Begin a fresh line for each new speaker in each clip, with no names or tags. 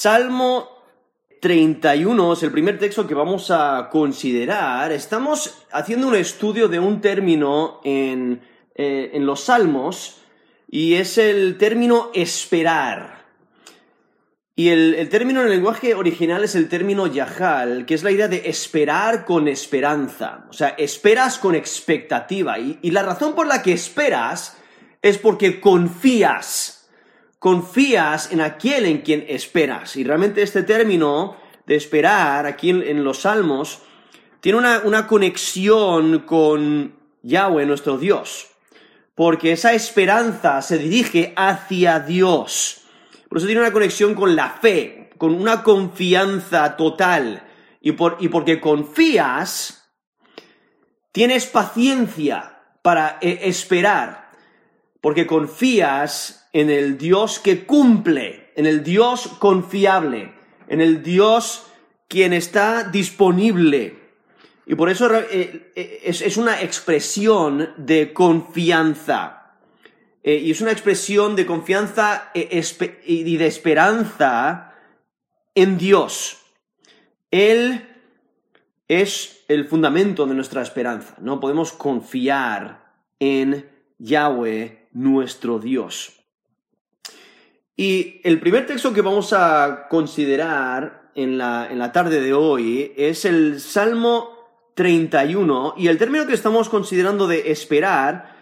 Salmo 31 es el primer texto que vamos a considerar. Estamos haciendo un estudio de un término en, eh, en los Salmos y es el término esperar. Y el, término en el lenguaje original es el término yahal, que es la idea de esperar con esperanza. O sea, esperas con expectativa. Y, y la razón por la que esperas es porque confías. Confías en aquel en quien esperas. Y realmente este término de esperar aquí en, los Salmos tiene una, una conexión con Yahweh, nuestro Dios. Porque esa esperanza se dirige hacia Dios. Por eso tiene una conexión con la fe, con una confianza total. Y, y porque confías, tienes paciencia para eh, esperar. Porque confías en el Dios que cumple, en el Dios confiable, en el Dios quien está disponible. Y por eso eh, eh, es una expresión de confianza. Eh, y es una expresión de confianza y de esperanza en Dios. Él es el fundamento de nuestra esperanza, ¿no? Podemos confiar en Yahweh, nuestro Dios. Y el primer texto que vamos a considerar en la, en la tarde de hoy es el Salmo 31 y el término que estamos considerando de esperar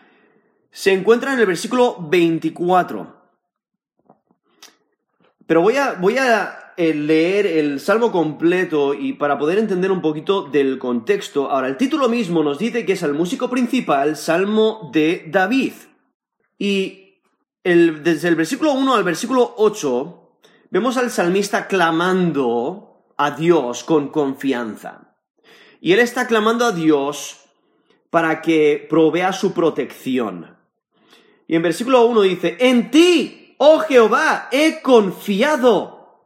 se encuentra en el versículo 24. Pero voy a, voy a eh, leer el salmo completo y para poder entender un poquito del contexto. Ahora, el título mismo nos dice que es el músico principal, Salmo de David. Y desde el versículo 1 al versículo 8 vemos al salmista clamando a Dios con confianza. Y él está clamando a Dios para que provea su protección. Y en versículo 1 dice, en ti, oh Jehová, he confiado.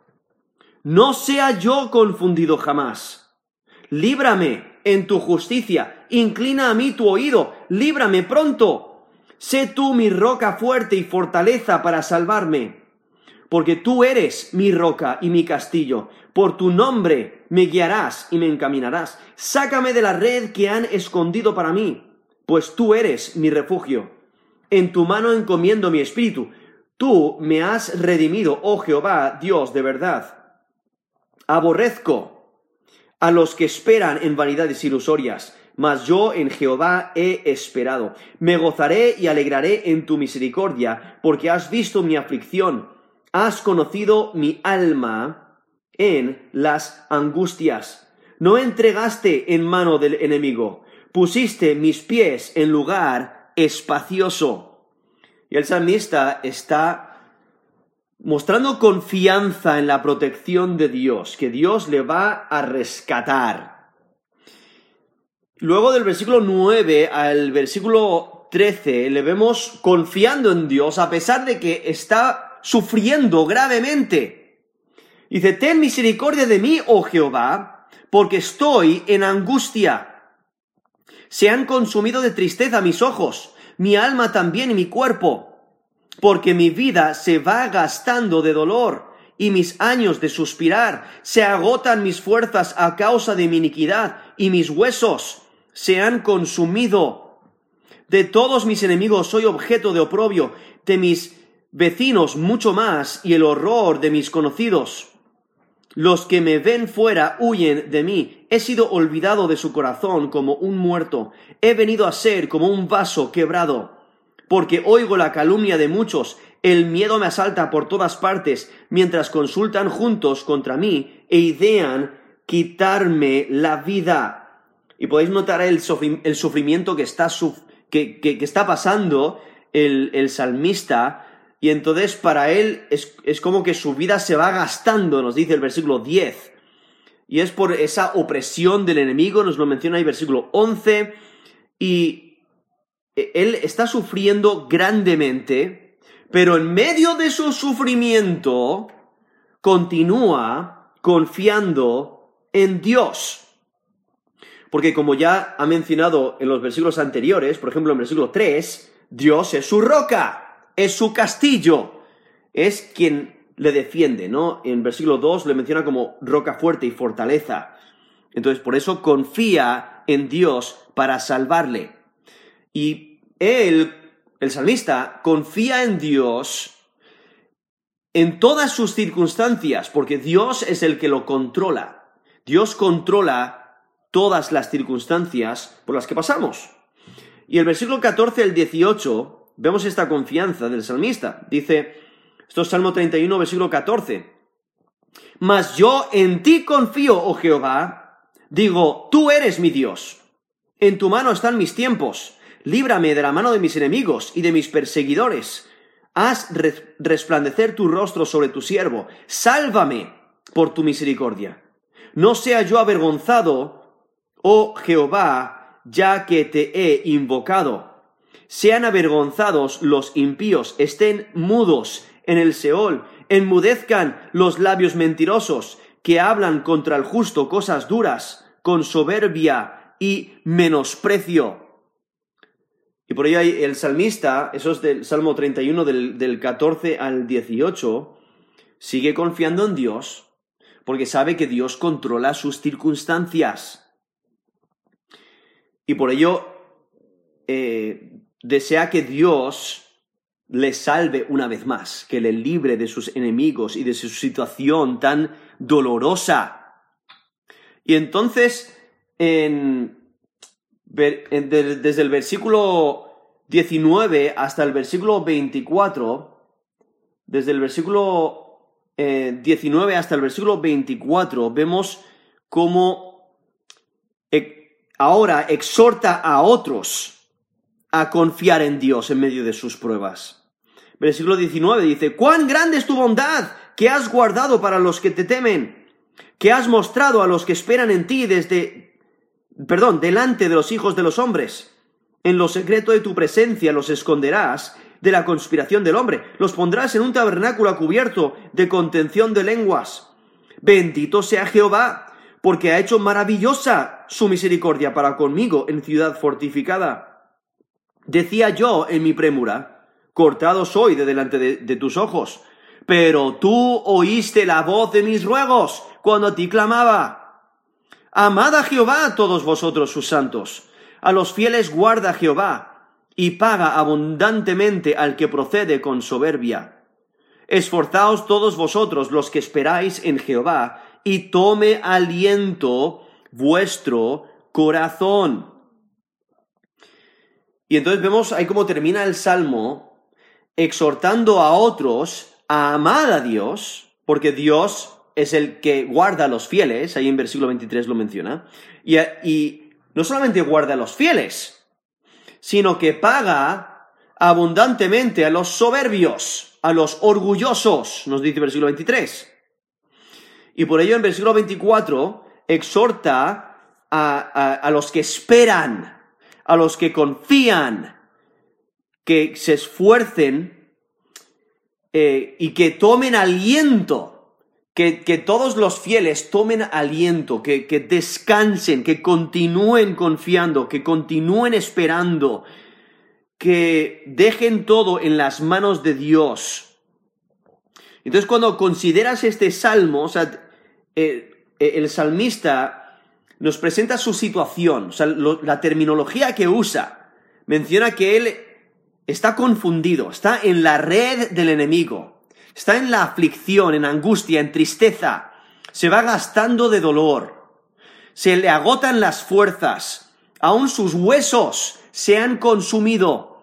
No sea yo confundido jamás. Líbrame en tu justicia, inclina a mí tu oído, líbrame pronto. Sé tú mi roca fuerte y fortaleza para salvarme. Porque tú eres mi roca y mi castillo. Por tu nombre me guiarás y me encaminarás. Sácame de la red que han escondido para mí, pues tú eres mi refugio en tu mano encomiendo mi espíritu. Tú me has redimido, oh Jehová, Dios de verdad. Aborrezco a los que esperan en vanidades ilusorias, mas yo en Jehová he esperado. Me gozaré y alegraré en tu misericordia, porque has visto mi aflicción, has conocido mi alma en las angustias. No entregaste en mano del enemigo, pusiste mis pies en lugar espacioso. Y el salmista está mostrando confianza en la protección de Dios, que Dios le va a rescatar. Luego del versículo 9 al versículo 13 le vemos confiando en Dios a pesar de que está sufriendo gravemente. Dice, ten misericordia de mí, oh Jehová, porque estoy en angustia se han consumido de tristeza mis ojos, mi alma también y mi cuerpo, porque mi vida se va gastando de dolor y mis años de suspirar, se agotan mis fuerzas a causa de mi iniquidad y mis huesos se han consumido. De todos mis enemigos soy objeto de oprobio, de mis vecinos mucho más y el horror de mis conocidos. Los que me ven fuera huyen de mí. He sido olvidado de su corazón como un muerto. He venido a ser como un vaso quebrado. Porque oigo la calumnia de muchos. El miedo me asalta por todas partes, mientras consultan juntos contra mí e idean quitarme la vida. Y podéis notar el, sufrimiento que está, que, está pasando el, el salmista y entonces para él es, como que su vida se va gastando, nos dice el versículo 10. Y es por esa opresión del enemigo, nos lo menciona ahí versículo 11. Y él está sufriendo grandemente, pero en medio de su sufrimiento continúa confiando en Dios. Porque como ya ha mencionado en los versículos anteriores, por ejemplo en versículo 3, Dios es su roca es su castillo, es quien le defiende, ¿no? En versículo 2 le menciona como roca fuerte y fortaleza. Entonces, por eso confía en Dios para salvarle. Y él, el salmista, confía en Dios en todas sus circunstancias, porque Dios es el que lo controla. Dios controla todas las circunstancias por las que pasamos. Y el versículo 14 al 18, vemos esta confianza del salmista. Dice, esto es Salmo 31, versículo 14. Mas yo en ti confío, oh Jehová. Digo, tú eres mi Dios. En tu mano están mis tiempos. Líbrame de la mano de mis enemigos y de mis perseguidores. Haz resplandecer tu rostro sobre tu siervo. Sálvame por tu misericordia. No sea yo avergonzado, oh Jehová, ya que te he invocado. Sean avergonzados los impíos, estén mudos en el Seol, enmudezcan los labios mentirosos, que hablan contra el justo cosas duras, con soberbia y menosprecio. Y por ello hay el salmista, eso es del Salmo 31 del, del 14 al 18, sigue confiando en Dios porque sabe que Dios controla sus circunstancias. Y por ello eh, desea que Dios le salve una vez más, que le libre de sus enemigos y de su situación tan dolorosa. Y entonces desde el versículo 19 hasta el versículo 24, desde el versículo 19 eh, hasta el versículo 24, vemos cómo ahora exhorta a otros a confiar en Dios en medio de sus pruebas. Versículo 19 dice, cuán grande es tu bondad que has guardado para los que te temen, que has mostrado a los que esperan en ti desde perdón, delante de los hijos de los hombres. En lo secreto de tu presencia los esconderás de la conspiración del hombre, los pondrás en un tabernáculo cubierto de contención de lenguas. Bendito sea Jehová, porque ha hecho maravillosa su misericordia para conmigo en ciudad fortificada. Decía yo en mi prémura, cortado soy de delante de, tus ojos, pero tú oíste la voz de mis ruegos cuando a ti clamaba. Amad a Jehová todos vosotros sus santos. A los fieles guarda Jehová, y paga abundantemente al que procede con soberbia. Esforzaos todos vosotros los que esperáis en Jehová, y tome aliento vuestro corazón. Y entonces vemos ahí cómo termina el Salmo, exhortando a otros a amar a Dios, porque Dios es el que guarda a los fieles, ahí en versículo 23 lo menciona, y, no solamente guarda a los fieles, sino que paga abundantemente a los soberbios, a los orgullosos, nos dice versículo 23. Y por ello en versículo 24 exhorta a, a, los que esperan, a los que confían, que se esfuercen eh, y que tomen aliento que, todos los fieles tomen aliento, que, que descansen, que continúen confiando, que continúen esperando, que dejen todo en las manos de Dios. Entonces cuando consideras este salmo, eh, eh, el salmista nos presenta su situación, la terminología que usa, menciona que él está confundido, está en la red del enemigo está en la aflicción, en angustia, en tristeza, se va gastando de dolor, se le agotan las fuerzas, aún sus huesos se han consumido,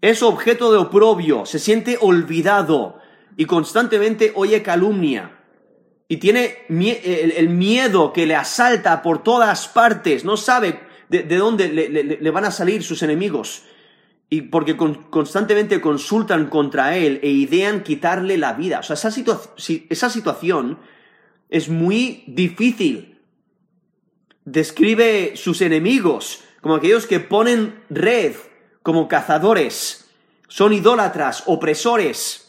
es objeto de oprobio, se siente olvidado y constantemente oye calumnia. Y tiene el, miedo que le asalta por todas partes, no sabe de, dónde le van a salir sus enemigos y porque constantemente consultan contra él e idean quitarle la vida. O sea, esa, esa situación es muy difícil. Describe sus enemigos como aquellos que ponen red como cazadores, son idólatras, opresores,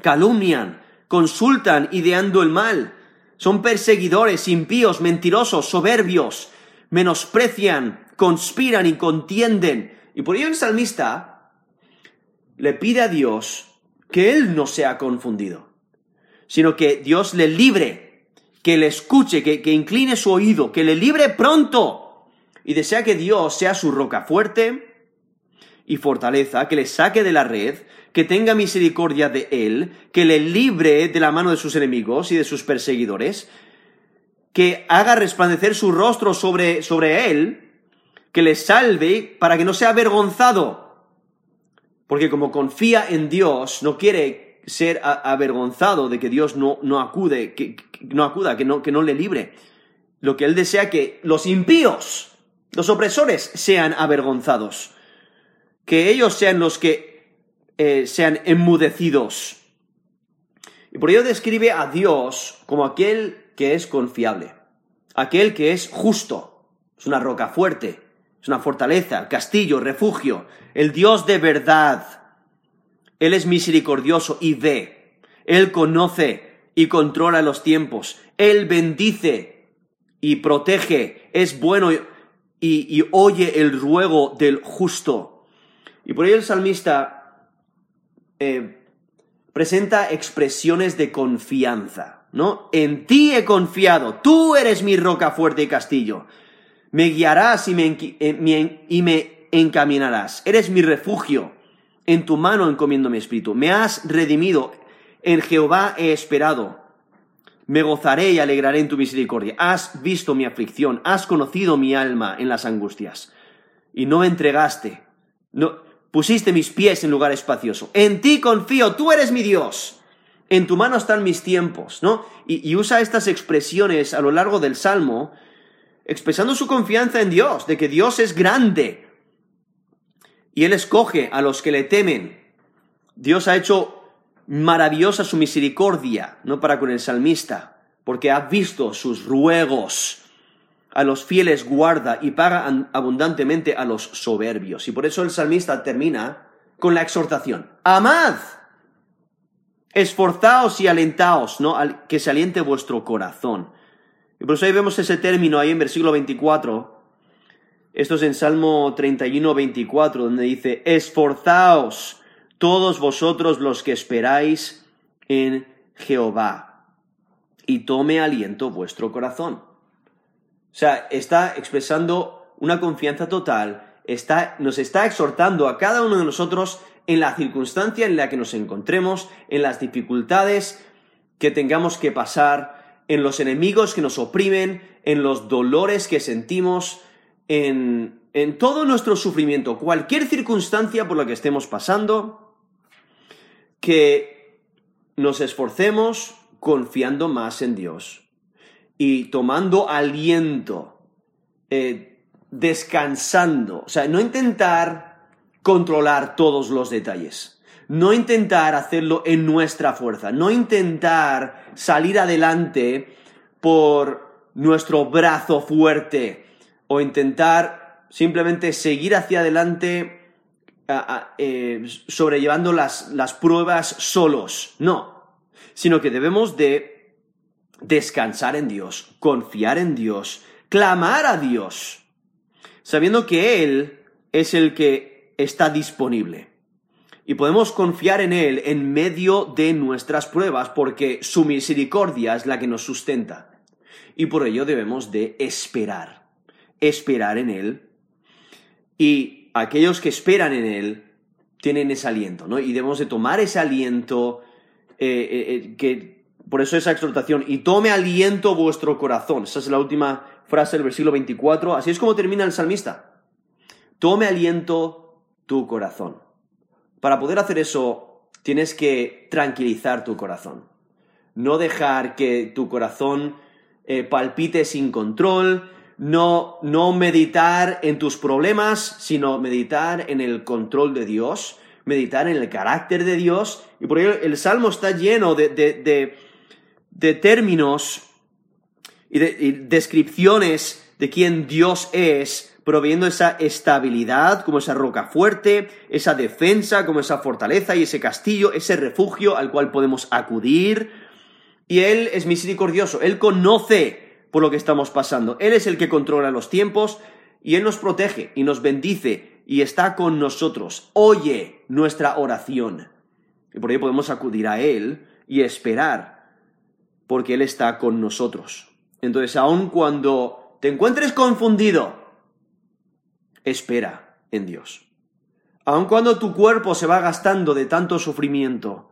calumnian, consultan ideando el mal, son perseguidores, impíos, mentirosos, soberbios, menosprecian, conspiran y contienden. Y por ello el salmista le pide a Dios que él no sea confundido, sino que Dios le libre, que le escuche, que, que incline su oído, que le libre pronto. Y desea que Dios sea su roca fuerte y fortaleza, que le saque de la red, que tenga misericordia de él, que le libre de la mano de sus enemigos y de sus perseguidores, que haga resplandecer su rostro sobre, sobre él, que le salve para que no sea avergonzado. Porque como confía en Dios, no quiere ser avergonzado de que Dios no, no acude, que, no acuda, que no, que no le libre. Lo que él desea que los impíos, los opresores, sean avergonzados. Que ellos sean los que eh, sean enmudecidos. Y por ello describe a Dios como aquel que es confiable, aquel que es justo, es una roca fuerte, es una fortaleza, castillo, refugio, el Dios de verdad. Él es misericordioso y ve, Él conoce y controla los tiempos, Él bendice y protege, es bueno y, oye el ruego del justo. Y por ello el salmista eh, presenta expresiones de confianza. ¿no? En ti he confiado, tú eres mi roca fuerte y castillo. Me guiarás y me, eh, y me encaminarás. Eres mi refugio. En tu mano encomiendo mi espíritu. Me has redimido. En Jehová he esperado. Me gozaré y alegraré en tu misericordia. Has visto mi aflicción. Has conocido mi alma en las angustias. Y no me entregaste. No, pusiste mis pies en lugar espacioso. En ti confío. Tú eres mi Dios en tu mano están mis tiempos, ¿no? Y, usa estas expresiones a lo largo del Salmo, expresando su confianza en Dios, de que Dios es grande. Y Él escoge a los que le temen. Dios ha hecho maravillosa su misericordia, no para con el salmista, porque ha visto sus ruegos. A los fieles guarda y paga abundantemente a los soberbios. Y por eso el salmista termina con la exhortación. Amad Esforzaos y alentaos, ¿no? Que se aliente vuestro corazón. Y por eso ahí vemos ese término ahí en versículo 24. Esto es en Salmo 31, 24, donde dice, esforzaos todos vosotros los que esperáis en Jehová, y tome aliento vuestro corazón. O sea, está expresando una confianza total, está, nos está exhortando a cada uno de nosotros en la circunstancia en la que nos encontremos, en las dificultades que tengamos que pasar, en los enemigos que nos oprimen, en los dolores que sentimos, en, en todo nuestro sufrimiento, cualquier circunstancia por la que estemos pasando, que nos esforcemos confiando más en Dios y tomando aliento, eh, descansando, o sea, no intentar controlar todos los detalles. No intentar hacerlo en nuestra fuerza, no intentar salir adelante por nuestro brazo fuerte o intentar simplemente seguir hacia adelante eh, sobrellevando las, las pruebas solos. No, sino que debemos de descansar en Dios, confiar en Dios, clamar a Dios, sabiendo que Él es el que está disponible. Y podemos confiar en Él en medio de nuestras pruebas porque su misericordia es la que nos sustenta. Y por ello debemos de esperar, esperar en Él. Y aquellos que esperan en Él tienen ese aliento, ¿no? Y debemos de tomar ese aliento, eh, eh, eh, que por eso esa exhortación, y tome aliento vuestro corazón. Esa es la última frase del versículo 24. Así es como termina el salmista. Tome aliento tu corazón. Para poder hacer eso, tienes que tranquilizar tu corazón. No dejar que tu corazón eh, palpite sin control, no, no meditar en tus problemas, sino meditar en el control de Dios, meditar en el carácter de Dios. Y por ello el Salmo está lleno de, términos y de y descripciones de quién Dios es proveyendo esa estabilidad como esa roca fuerte, esa defensa como esa fortaleza y ese castillo, ese refugio al cual podemos acudir. Y Él es misericordioso, Él conoce por lo que estamos pasando, Él es el que controla los tiempos y Él nos protege y nos bendice y está con nosotros, oye nuestra oración. Y por ello podemos acudir a Él y esperar porque Él está con nosotros. Entonces, aun cuando te encuentres confundido, espera en Dios. Aun cuando tu cuerpo se va gastando de tanto sufrimiento,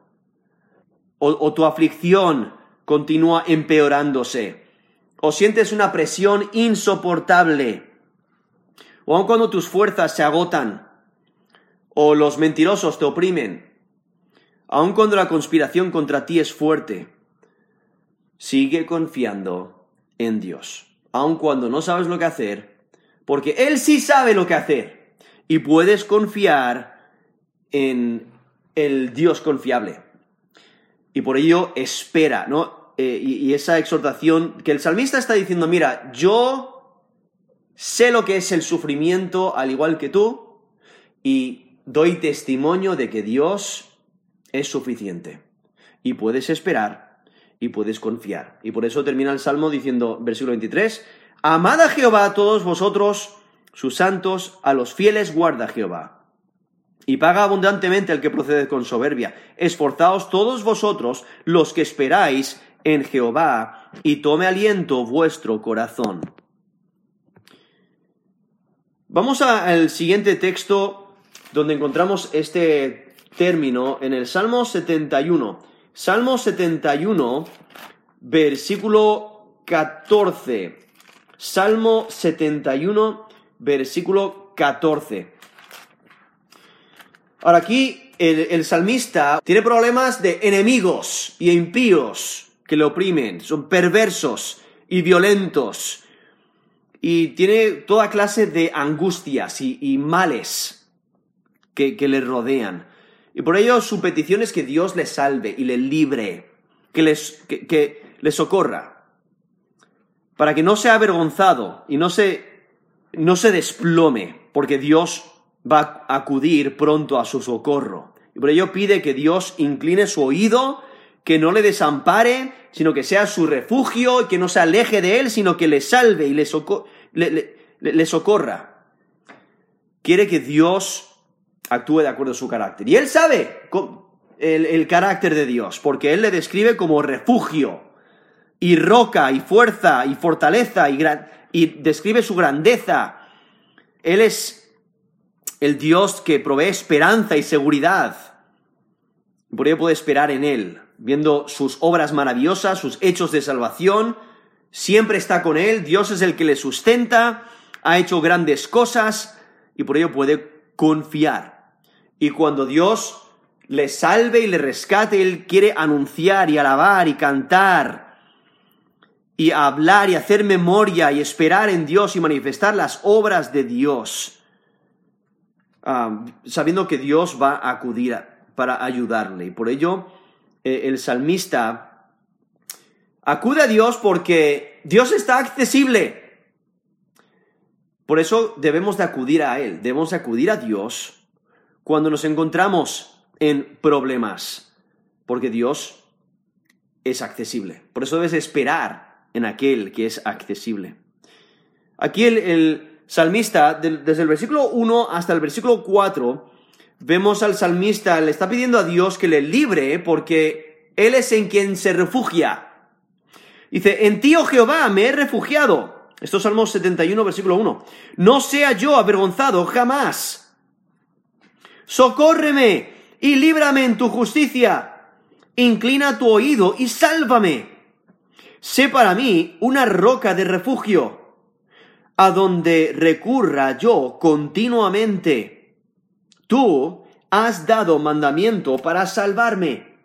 o, tu aflicción continúa empeorándose, o sientes una presión insoportable, o aun cuando tus fuerzas se agotan, o los mentirosos te oprimen, aun cuando la conspiración contra ti es fuerte, sigue confiando en Dios, aun cuando no sabes lo que hacer, porque Él sí sabe lo que hacer, y puedes confiar en el Dios confiable. Y por ello espera, ¿no? Eh, y esa exhortación que el salmista está diciendo, mira, yo sé lo que es el sufrimiento al igual que tú, y doy testimonio de que Dios es suficiente. Y puedes esperar y puedes confiar. Y por eso termina el Salmo diciendo, versículo 23, Amad a Jehová todos vosotros, sus santos, a los fieles guarda Jehová. Y paga abundantemente el que procede con soberbia. Esforzaos todos vosotros, los que esperáis en Jehová, y tome aliento vuestro corazón. Vamos al siguiente texto donde encontramos este término en el Salmo 71. Salmo 71, versículo 14. Salmo 71, versículo 14. Ahora aquí el, salmista tiene problemas de enemigos y impíos que le oprimen, son perversos y violentos, y tiene toda clase de angustias y, males que, que le rodean. Y por ello su petición es que Dios le salve y le libre, que, les, que, le socorra, para que no sea avergonzado y no se, no se desplome, porque Dios va a acudir pronto a su socorro. Y por ello pide que Dios incline su oído, que no le desampare, sino que sea su refugio, y que no se aleje de él, sino que le salve y le, le socorra. Quiere que Dios actúe de acuerdo a su carácter. Y él sabe el, carácter de Dios, porque él le describe como refugio, y roca, y fuerza, y fortaleza, y describe su grandeza. Él es el Dios que provee esperanza y seguridad. Por ello puede esperar en Él, viendo sus obras maravillosas, sus hechos de salvación. Siempre está con Él, Dios es el que le sustenta, ha hecho grandes cosas y por ello puede confiar. Y cuando Dios le salve y le rescate, Él quiere anunciar y alabar y cantar y hablar y hacer memoria y esperar en Dios y manifestar las obras de Dios, ah, sabiendo que Dios va a acudir para ayudarle. Y por ello, eh, el salmista acude a Dios porque Dios está accesible. Por eso debemos de acudir a Él, debemos de acudir a Dios cuando nos encontramos en problemas, porque Dios es accesible. Por eso debes esperar en aquel que es accesible. Aquí el, salmista, desde el versículo 1 hasta el versículo 4, vemos al salmista, le está pidiendo a Dios que le libre porque Él es en quien se refugia. Dice, en ti, oh Jehová, me he refugiado. Esto es Salmos 71, versículo 1. No sea yo avergonzado jamás socórreme y líbrame en tu justicia. Inclina tu oído y sálvame. Sé para mí una roca de refugio, a donde recurra yo continuamente. Tú has dado mandamiento para salvarme,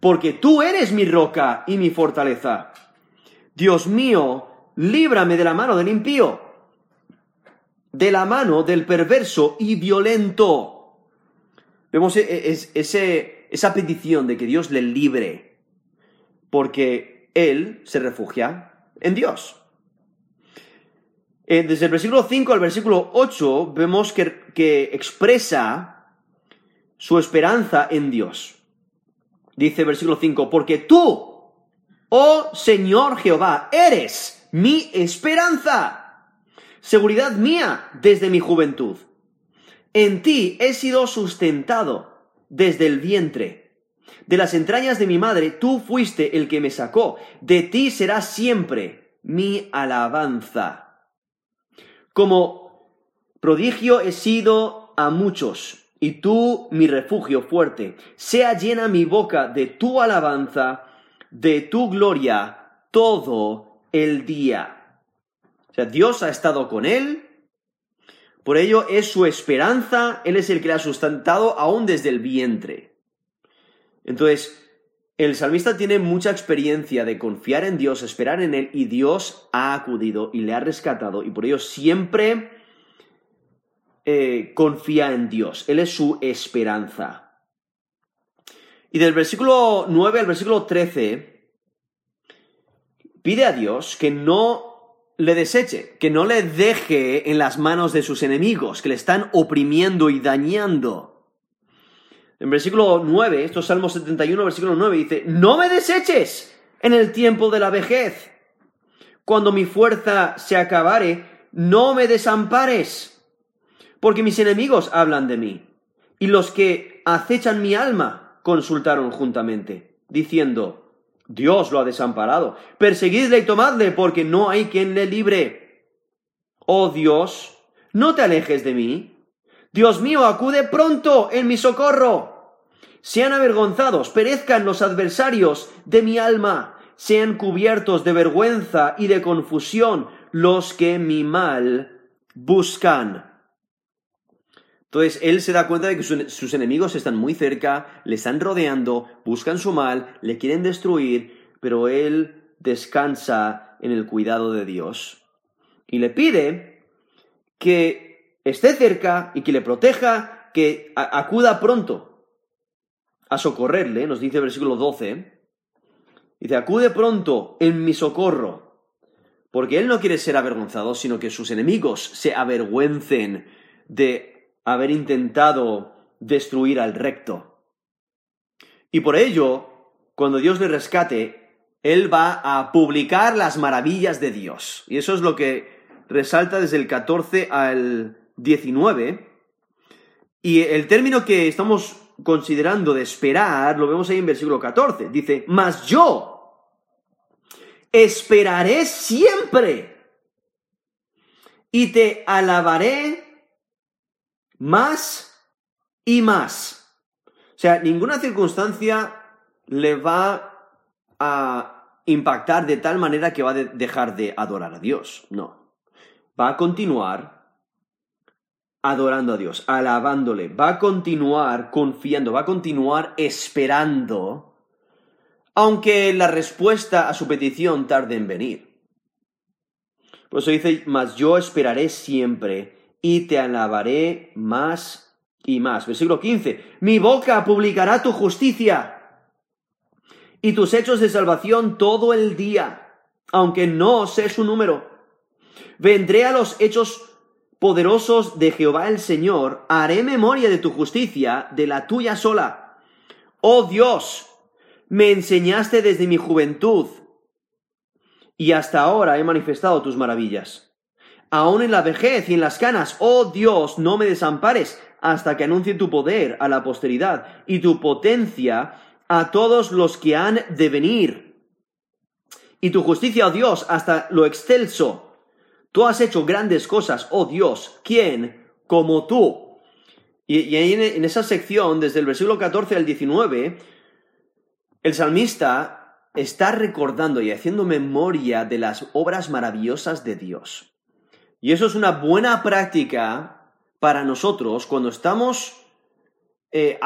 porque tú eres mi roca y mi fortaleza. Dios mío, líbrame de la mano del impío, de la mano del perverso y violento Vemos e, e, esa petición de que Dios le libre, porque Él se refugia en Dios. Eh, desde el versículo 5 al versículo 8 vemos que, que expresa su esperanza en Dios. Dice el versículo 5, porque tú, oh Señor Jehová, eres mi esperanza, seguridad mía desde mi juventud. En ti he sido sustentado desde el vientre. De las entrañas de mi madre, tú fuiste el que me sacó. De ti será siempre mi alabanza. Como prodigio he sido a muchos, y tú mi refugio fuerte. Sea llena mi boca de tu alabanza, de tu gloria, todo el día. O sea, Dios ha estado con él, por ello es su esperanza, Él es el que le ha sustentado aún desde el vientre. Entonces, el salmista tiene mucha experiencia de confiar en Dios, esperar en Él, y Dios ha acudido y le ha rescatado, y por ello siempre eh, confía en Dios. Él es su esperanza. Y del versículo 9 al versículo 13, pide a Dios que no le deseche, que no le deje en las manos de sus enemigos, que le están oprimiendo y dañando. En versículo 9, esto es Salmo 71, versículo 9, dice, no me deseches en el tiempo de la vejez. Cuando mi fuerza se acabare, no me desampares, porque mis enemigos hablan de mí, y los que acechan mi alma consultaron juntamente, diciendo, Dios lo ha desamparado. Perseguidle y tomadle, porque no hay quien le libre. Oh Dios, no te alejes de mí. Dios mío, acude pronto en mi socorro. Sean avergonzados, perezcan los adversarios de mi alma, sean cubiertos de vergüenza y de confusión los que mi mal buscan. Entonces él se da cuenta de que sus enemigos están muy cerca, le están rodeando, buscan su mal, le quieren destruir, pero él descansa en el cuidado de Dios. Y le pide que esté cerca y que le proteja, que acuda pronto a socorrerle, nos dice el versículo 12. Dice, acude pronto en mi socorro, porque él no quiere ser avergonzado, sino que sus enemigos se avergüencen de haber intentado destruir al recto. Y por ello, cuando Dios le rescate, Él va a publicar las maravillas de Dios. Y eso es lo que resalta desde el 14 al 19. Y el término que estamos considerando de esperar, lo vemos ahí en versículo 14. Dice, mas yo esperaré siempre y te alabaré más y más. O sea, ninguna circunstancia le va a impactar de tal manera que va a dejar de adorar a Dios. No. Va a continuar adorando a Dios, alabándole, va a continuar confiando, va a continuar esperando, aunque la respuesta a su petición tarde en venir. Por eso dice, mas yo esperaré siempre y te alabaré más y más. Versículo 15. Mi boca publicará tu justicia y tus hechos de salvación todo el día, aunque no sé su número. Vendré a los hechos poderosos de Jehová el Señor, haré memoria de tu justicia, de la tuya sola. Oh Dios, me enseñaste desde mi juventud, y hasta ahora he manifestado tus maravillas aún en la vejez y en las canas. Oh Dios, no me desampares hasta que anuncie tu poder a la posteridad y tu potencia a todos los que han de venir. Y tu justicia, oh Dios, hasta lo excelso. Tú has hecho grandes cosas, oh Dios, ¿quién como tú? Y, ahí en esa sección, desde el versículo 14 al 19, el salmista está recordando y haciendo memoria de las obras maravillosas de Dios. Y eso es una buena práctica para nosotros cuando estamos eh,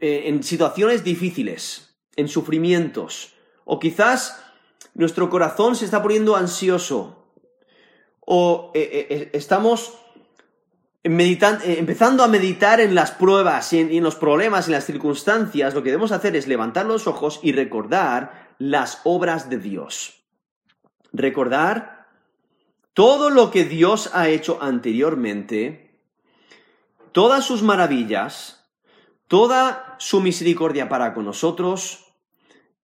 eh, en situaciones difíciles, en sufrimientos, o quizás nuestro corazón se está poniendo ansioso, o eh, estamos empezando a meditar en las pruebas y en los problemas y en las circunstancias, lo que debemos hacer es levantar los ojos y recordar las obras de Dios. Recordar todo lo que Dios ha hecho anteriormente, todas sus maravillas, toda su misericordia para con nosotros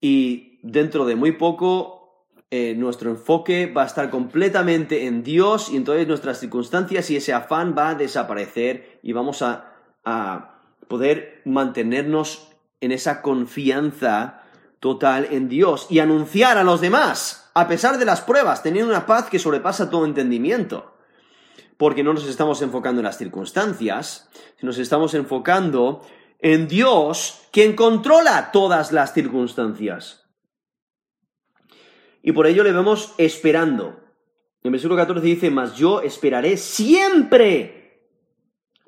y dentro de muy poco eh, nuestro enfoque va a estar completamente en Dios y entonces nuestras circunstancias y ese afán va a desaparecer y vamos a, a poder mantenernos en esa confianza total en Dios y anunciar a los demás, a pesar de las pruebas, teniendo una paz que sobrepasa todo entendimiento. Porque no nos estamos enfocando en las circunstancias, nos estamos enfocando en Dios, quien controla todas las circunstancias. Y por ello le vemos esperando. En versículo 14 dice, mas yo esperaré siempre.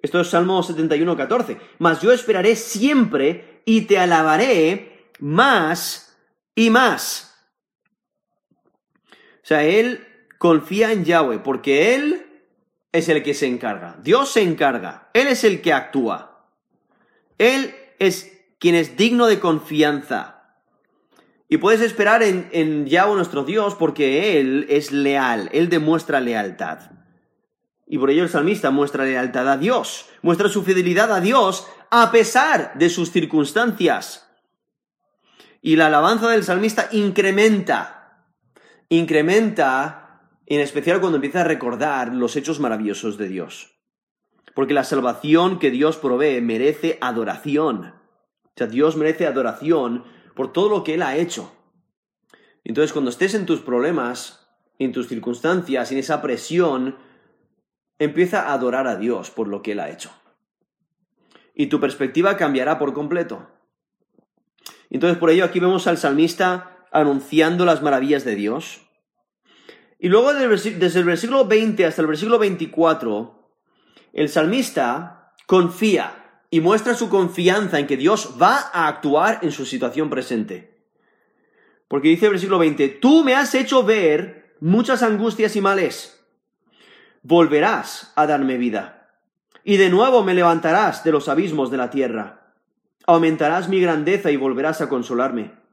Esto es Salmo 71, 14. Mas yo esperaré siempre y te alabaré más y más. Sea, él confía en Yahweh porque él es el que se encarga. Dios se encarga. Él es el que actúa. Él es quien es digno de confianza. Y puedes esperar en, en Yahweh nuestro Dios porque Él es leal, Él demuestra lealtad. Y por ello el salmista muestra lealtad a Dios, muestra su fidelidad a Dios a pesar de sus circunstancias. Y la alabanza del salmista incrementa, incrementa en especial cuando empieza a recordar los hechos maravillosos de Dios. Porque la salvación que Dios provee merece adoración. O sea, Dios merece adoración por todo lo que Él ha hecho. Entonces, cuando estés en tus problemas, en tus circunstancias, en esa presión, empieza a adorar a Dios por lo que Él ha hecho. Y tu perspectiva cambiará por completo. Entonces, por ello, aquí vemos al salmista anunciando las maravillas de Dios. Y luego, desde el versículo 20 hasta el versículo 24, el salmista confía y muestra su confianza en que Dios va a actuar en su situación presente. Porque dice el versículo 20, tú me has hecho ver muchas angustias y males. Volverás a darme vida. Y de nuevo me levantarás de los abismos de la tierra. Aumentarás mi grandeza y volverás a consolarme.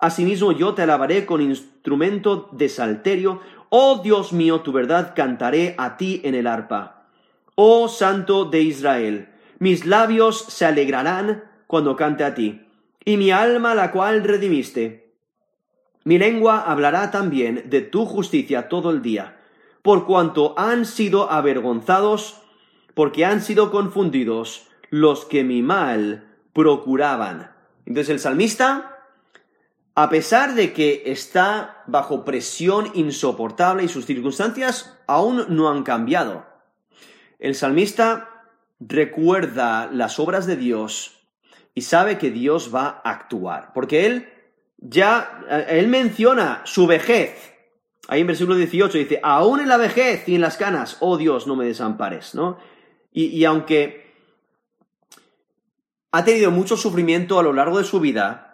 Asimismo yo te alabaré con instrumento de salterio. Oh Dios mío, tu verdad cantaré a ti en el arpa. Oh Santo de Israel, mis labios se alegrarán cuando cante a ti, y mi alma la cual redimiste. Mi lengua hablará también de tu justicia todo el día, por cuanto han sido avergonzados, porque han sido confundidos los que mi mal procuraban. Entonces el salmista, a pesar de que está bajo presión insoportable y sus circunstancias aún no han cambiado, el salmista recuerda las obras de Dios y sabe que Dios va a actuar. Porque él ya, él menciona su vejez. Ahí en versículo 18 dice, aún en la vejez y en las canas, oh Dios, no me desampares, ¿no? Y, y aunque ha tenido mucho sufrimiento a lo largo de su vida,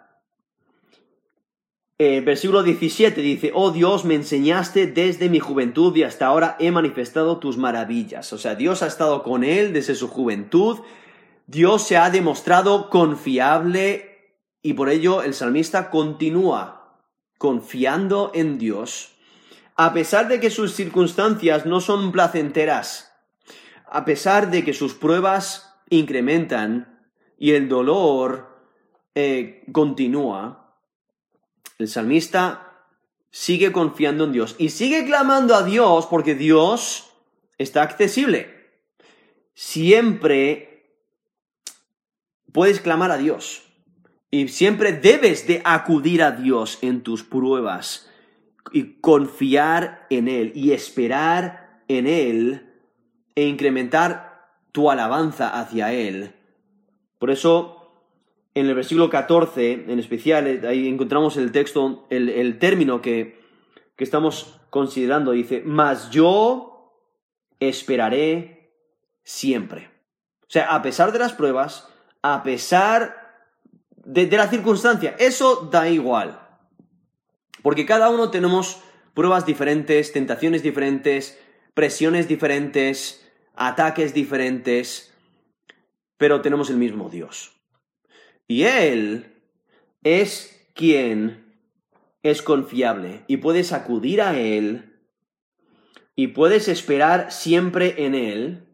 eh, versículo 17 dice, oh Dios, me enseñaste desde mi juventud y hasta ahora he manifestado tus maravillas. O sea, Dios ha estado con él desde su juventud, Dios se ha demostrado confiable y por ello el salmista continúa confiando en Dios, a pesar de que sus circunstancias no son placenteras, a pesar de que sus pruebas incrementan y el dolor eh, continúa, el salmista sigue confiando en Dios y sigue clamando a Dios porque Dios está accesible. Siempre puedes clamar a Dios y siempre debes de acudir a Dios en tus pruebas y confiar en Él y esperar en Él e incrementar tu alabanza hacia Él. Por eso en el versículo 14, en especial, eh, ahí encontramos el texto, el, término que, que estamos considerando, dice, mas yo esperaré siempre. O sea, a pesar de las pruebas, a pesar de, de la circunstancia, eso da igual. Porque cada uno tenemos pruebas diferentes, tentaciones diferentes, presiones diferentes, ataques diferentes, pero tenemos el mismo Dios. Y Él es quien es confiable y puedes acudir a Él y puedes esperar siempre en Él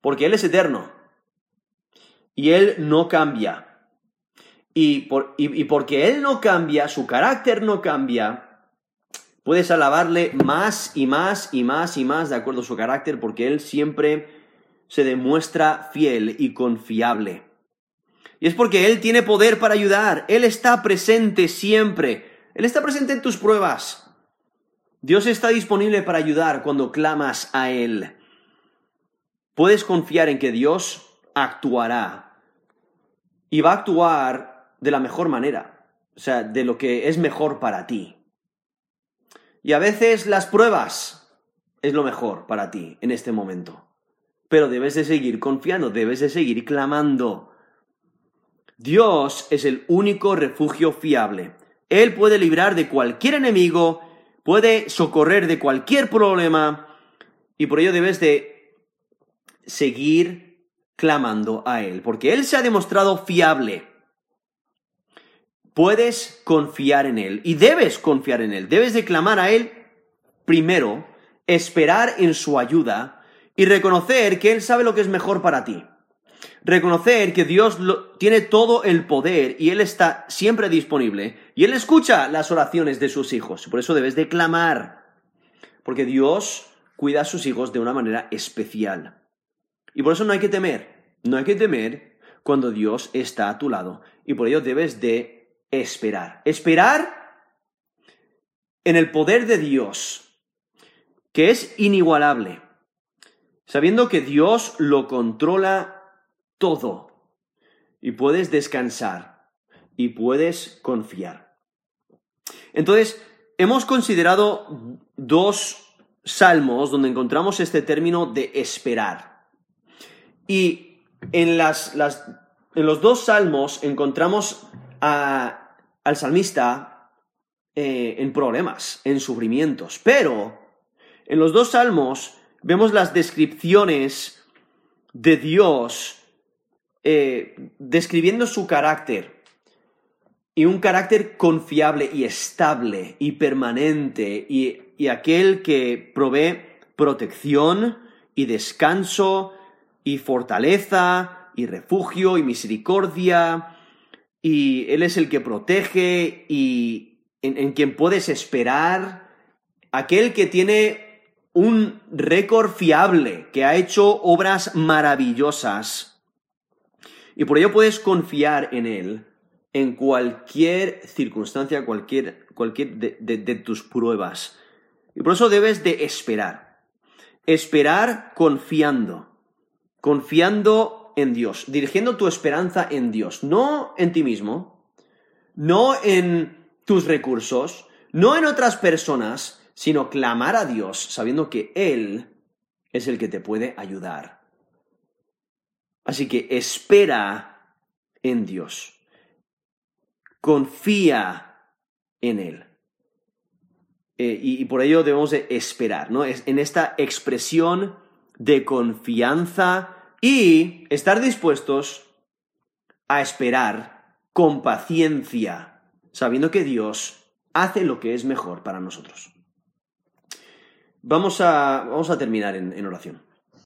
porque Él es eterno y Él no cambia. Y, por, y, porque Él no cambia, su carácter no cambia, puedes alabarle más y más y más y más de acuerdo a su carácter porque Él siempre se demuestra fiel y confiable. Y es porque Él tiene poder para ayudar. Él está presente siempre. Él está presente en tus pruebas. Dios está disponible para ayudar cuando clamas a Él. Puedes confiar en que Dios actuará. Y va a actuar de la mejor manera. O sea, de lo que es mejor para ti. Y a veces las pruebas es lo mejor para ti en este momento. Pero debes de seguir confiando, debes de seguir clamando. Dios es el único refugio fiable. Él puede librar de cualquier enemigo, puede socorrer de cualquier problema, y por ello debes de seguir clamando a Él, porque Él se ha demostrado fiable. Puedes confiar en Él y debes confiar en Él. Debes de clamar a Él primero, esperar en su ayuda y reconocer que Él sabe lo que es mejor para ti. Reconocer que Dios tiene todo el poder y Él está siempre disponible y Él escucha las oraciones de sus hijos. Por eso debes de clamar, porque Dios cuida a sus hijos de una manera especial. Y por eso no hay que temer, no hay que temer cuando Dios está a tu lado. Y por ello debes de esperar. Esperar en el poder de Dios, que es inigualable, sabiendo que Dios lo controla todo. Y puedes descansar y puedes confiar. Entonces, hemos considerado dos salmos donde encontramos este término de esperar. Y en, los dos salmos encontramos al salmista eh, en problemas, en sufrimientos. Pero en los dos salmos vemos las descripciones de Dios eh, describiendo su carácter. Y un carácter confiable y estable y permanente y, y aquel que provee protección y descanso y fortaleza y refugio y misericordia y Él es el que protege y en, en, quien puedes esperar, aquel que tiene un récord fiable, que ha hecho obras maravillosas y por ello puedes confiar en Él en cualquier circunstancia, cualquier, cualquier de, tus pruebas. Y por eso debes de esperar. Esperar confiando. Confiando en Dios. Dirigiendo tu esperanza en Dios. No en ti mismo. No en tus recursos. No en otras personas. Sino clamar a Dios sabiendo que Él es el que te puede ayudar. Así que espera en Dios. Confía en Él. Eh, y, por ello debemos de esperar, ¿no? Es en esta expresión de confianza y estar dispuestos a esperar con paciencia, sabiendo que Dios hace lo que es mejor para nosotros. Vamos a, vamos a terminar en oración.